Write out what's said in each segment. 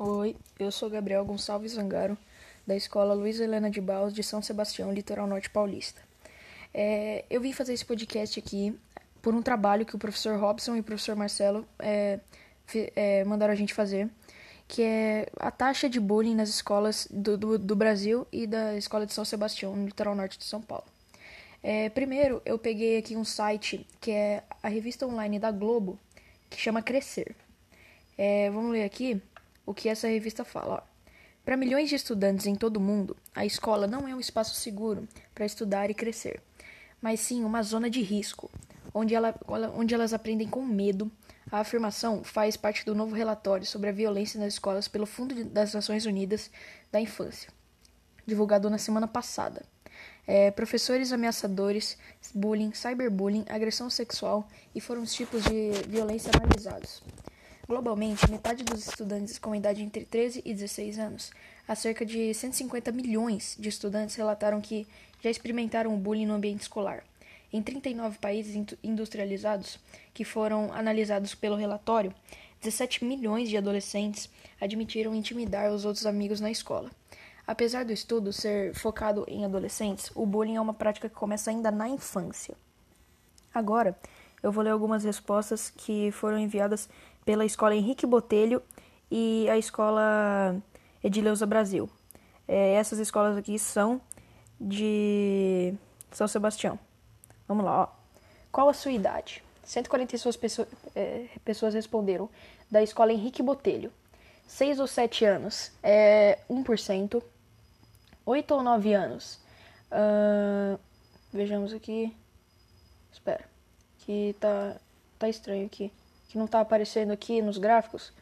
Oi, eu sou Gabriel Gonçalves Zangaro, da Escola Luiz Helena de Barros de São Sebastião, Litoral Norte Paulista. É, eu vim fazer esse podcast aqui por um trabalho que o professor Robson e o professor Marcelo é, é, mandaram a gente fazer, que é a taxa de bullying nas escolas do, do, do Brasil e da Escola de São Sebastião, no Litoral Norte de São Paulo. É, primeiro, eu peguei aqui um site que é a revista online da Globo, que chama Crescer. É, vamos ler aqui o que essa revista fala. Para milhões de estudantes em todo o mundo, a escola não é um espaço seguro para estudar e crescer, mas sim uma zona de risco, onde, ela, onde elas aprendem com medo. A afirmação faz parte do novo relatório sobre a violência nas escolas pelo Fundo das Nações Unidas da Infância, divulgado na semana passada. É, professores ameaçadores, bullying, cyberbullying, agressão sexual e foram os tipos de violência analisados. Globalmente, metade dos estudantes com idade entre 13 e 16 anos, há cerca de 150 milhões de estudantes relataram que já experimentaram o bullying no ambiente escolar. Em 39 países industrializados que foram analisados pelo relatório, 17 milhões de adolescentes admitiram intimidar os outros amigos na escola. Apesar do estudo ser focado em adolescentes, o bullying é uma prática que começa ainda na infância. Agora, eu vou ler algumas respostas que foram enviadas pela escola Henrique Botelho e a escola Edileuza Brasil. É, essas escolas aqui são de São Sebastião. Vamos lá, ó. Qual a sua idade? 146 pessoas, é, pessoas responderam da escola Henrique Botelho. 6 ou 7 anos é 1%. 8 ou 9 anos. Uh, vejamos aqui. Espera. Que tá, tá estranho aqui que não está aparecendo aqui nos gráficos,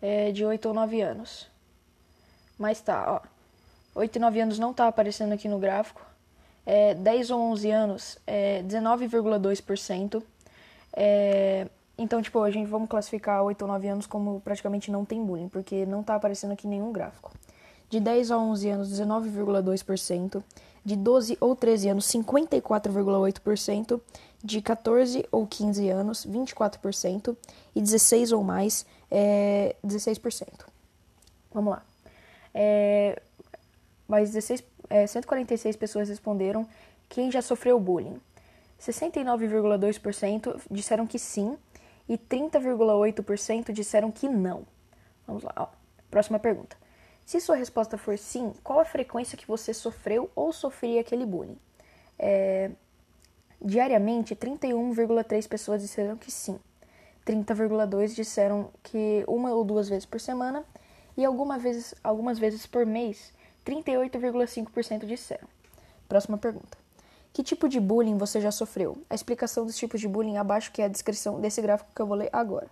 é de 8 ou 9 anos. Mas tá, ó. 8 e 9 anos não está aparecendo aqui no gráfico. É, 10 ou 11 anos é 19,2%. É, então, tipo, a gente vamos classificar 8 ou 9 anos como praticamente não tem bullying, porque não está aparecendo aqui nenhum gráfico. De 10 a 11 anos, 19,2%. De 12 ou 13 anos, 54,8% de 14 ou 15 anos, 24%, e 16 ou mais, é, 16%. Vamos lá. É, mas 16, é, 146 pessoas responderam quem já sofreu bullying. 69,2% disseram que sim e 30,8% disseram que não. Vamos lá. Ó. Próxima pergunta. Se sua resposta for sim, qual a frequência que você sofreu ou sofria aquele bullying? É, Diariamente, 31,3 pessoas disseram que sim. 30,2 disseram que uma ou duas vezes por semana e algumas vezes, algumas vezes por mês, 38,5% disseram. Próxima pergunta. Que tipo de bullying você já sofreu? A explicação dos tipos de bullying abaixo que é a descrição desse gráfico que eu vou ler agora.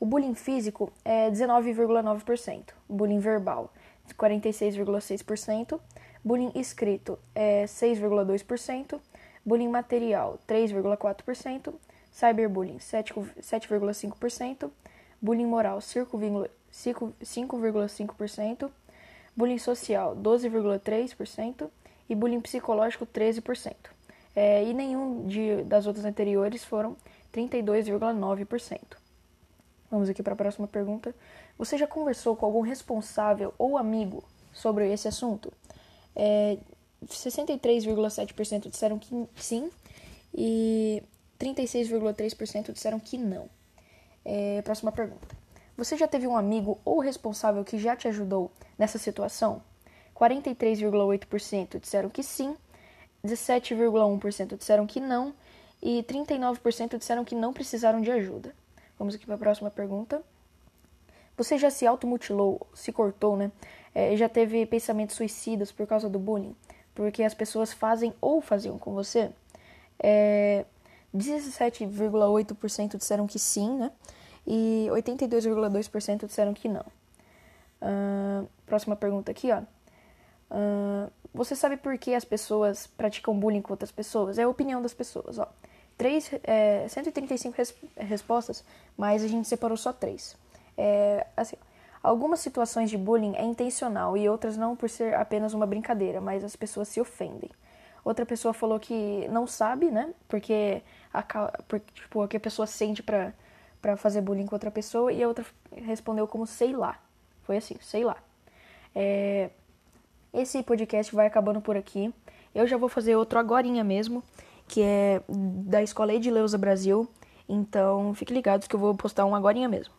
O bullying físico é 19,9%, bullying verbal 46,6%, bullying escrito é 6,2%, bullying material 3,4%, cyberbullying 7,5%, bullying moral 5,5%, bullying social 12,3% e bullying psicológico 13%. É, e nenhum de, das outras anteriores foram 32,9%. Vamos aqui para a próxima pergunta. Você já conversou com algum responsável ou amigo sobre esse assunto? É, 63,7% disseram que sim e 36,3% disseram que não. É, próxima pergunta. Você já teve um amigo ou responsável que já te ajudou nessa situação? 43,8% disseram que sim, 17,1% disseram que não e 39% disseram que não precisaram de ajuda. Vamos aqui para a próxima pergunta. Você já se automutilou, se cortou, né? É, já teve pensamentos suicidas por causa do bullying? porque as pessoas fazem ou faziam com você. É, 17,8% disseram que sim, né? E 82,2% disseram que não. Uh, próxima pergunta aqui, ó. Uh, você sabe por que as pessoas praticam bullying com outras pessoas? É a opinião das pessoas, ó. Três, é, 135 res, respostas, mas a gente separou só três. É, assim, Algumas situações de bullying é intencional e outras não por ser apenas uma brincadeira, mas as pessoas se ofendem. Outra pessoa falou que não sabe, né? Porque a, porque, tipo, o que a pessoa sente pra, pra fazer bullying com outra pessoa. E a outra respondeu como sei lá. Foi assim, sei lá. É... Esse podcast vai acabando por aqui. Eu já vou fazer outro agorinha mesmo, que é da Escola Edileuza Brasil. Então, fique ligados que eu vou postar um agorinha mesmo.